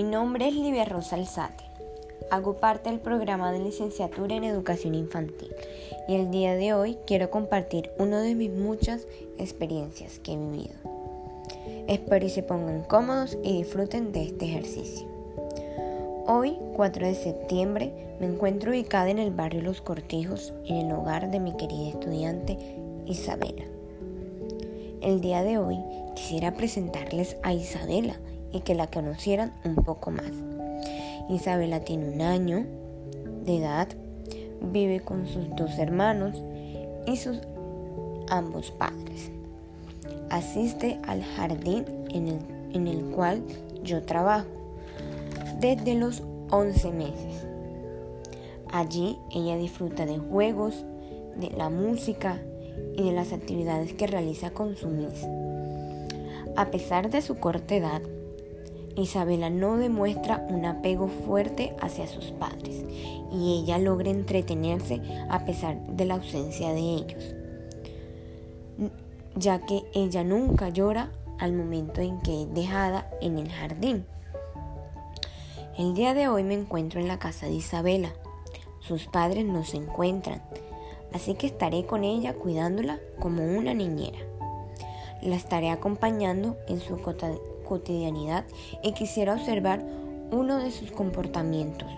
Mi nombre es Livia Rosa Alzate. Hago parte del programa de licenciatura en educación infantil y el día de hoy quiero compartir una de mis muchas experiencias que he vivido. Espero y se pongan cómodos y disfruten de este ejercicio. Hoy, 4 de septiembre, me encuentro ubicada en el barrio Los Cortijos, en el hogar de mi querida estudiante Isabela. El día de hoy quisiera presentarles a Isabela y que la conocieran un poco más. Isabela tiene un año de edad, vive con sus dos hermanos y sus ambos padres. Asiste al jardín en el, en el cual yo trabajo desde los 11 meses. Allí ella disfruta de juegos, de la música y de las actividades que realiza con su Miss. A pesar de su corta edad, Isabela no demuestra un apego fuerte hacia sus padres y ella logra entretenerse a pesar de la ausencia de ellos, ya que ella nunca llora al momento en que es dejada en el jardín. El día de hoy me encuentro en la casa de Isabela. Sus padres no se encuentran, así que estaré con ella cuidándola como una niñera. La estaré acompañando en su cotidianidad y quisiera observar uno de sus comportamientos.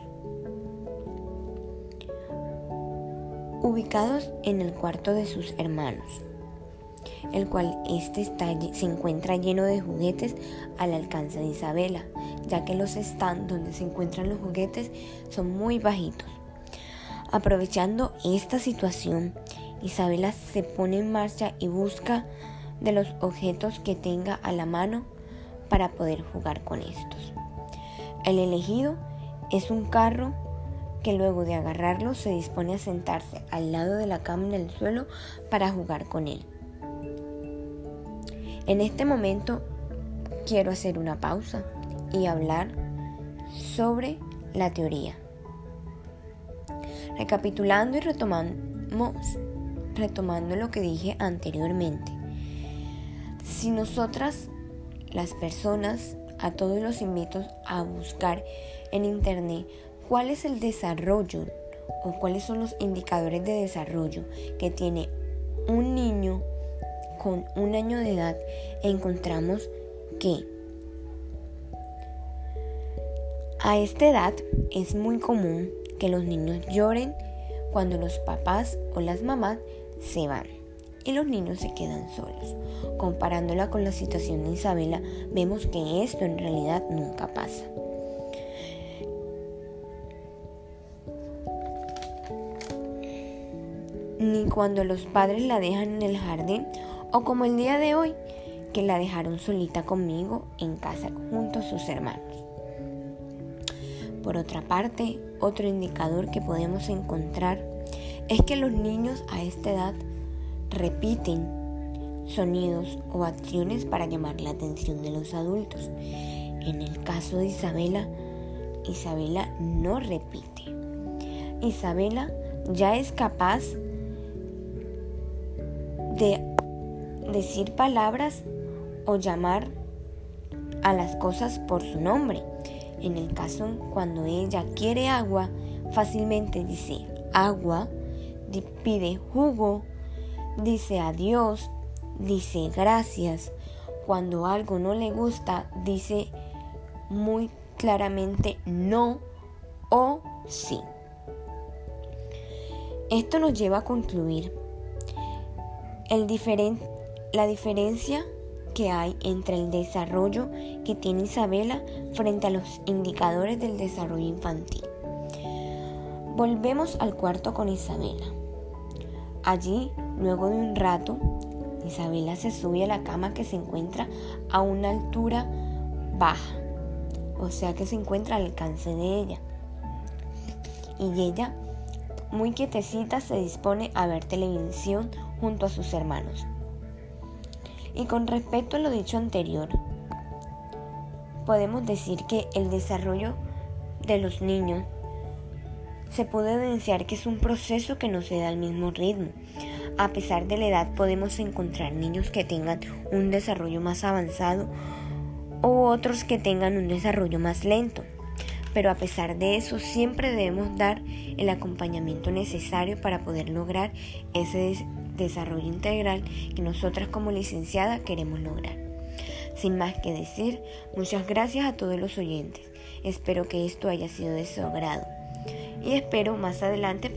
Ubicados en el cuarto de sus hermanos, el cual este se encuentra lleno de juguetes al alcance de Isabela, ya que los stands donde se encuentran los juguetes son muy bajitos. Aprovechando esta situación, Isabela se pone en marcha y busca de los objetos que tenga a la mano para poder jugar con estos. El elegido es un carro que luego de agarrarlo se dispone a sentarse al lado de la cama en el suelo para jugar con él. En este momento quiero hacer una pausa y hablar sobre la teoría. Recapitulando y retomando, retomando lo que dije anteriormente. Si nosotras las personas, a todos los invito a buscar en internet cuál es el desarrollo o cuáles son los indicadores de desarrollo que tiene un niño con un año de edad encontramos que a esta edad es muy común que los niños lloren cuando los papás o las mamás se van y los niños se quedan solos. Comparándola con la situación de Isabela, vemos que esto en realidad nunca pasa. Ni cuando los padres la dejan en el jardín o como el día de hoy, que la dejaron solita conmigo en casa junto a sus hermanos. Por otra parte, otro indicador que podemos encontrar es que los niños a esta edad repiten sonidos o acciones para llamar la atención de los adultos. En el caso de Isabela, Isabela no repite. Isabela ya es capaz de decir palabras o llamar a las cosas por su nombre. En el caso cuando ella quiere agua, fácilmente dice agua, pide jugo, dice adiós, dice gracias. Cuando algo no le gusta, dice muy claramente no o sí. Esto nos lleva a concluir el la diferencia que hay entre el desarrollo que tiene Isabela frente a los indicadores del desarrollo infantil. Volvemos al cuarto con Isabela. Allí, luego de un rato, Isabela se sube a la cama que se encuentra a una altura baja, o sea que se encuentra al alcance de ella. Y ella, muy quietecita, se dispone a ver televisión junto a sus hermanos. Y con respecto a lo dicho anterior, podemos decir que el desarrollo de los niños se puede evidenciar que es un proceso que no se da al mismo ritmo. A pesar de la edad podemos encontrar niños que tengan un desarrollo más avanzado o otros que tengan un desarrollo más lento. Pero a pesar de eso, siempre debemos dar el acompañamiento necesario para poder lograr ese desarrollo integral que nosotras como licenciada queremos lograr. Sin más que decir, muchas gracias a todos los oyentes. Espero que esto haya sido de su agrado y espero más adelante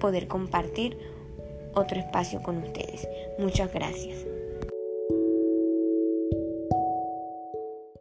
poder compartir otro espacio con ustedes. Muchas gracias.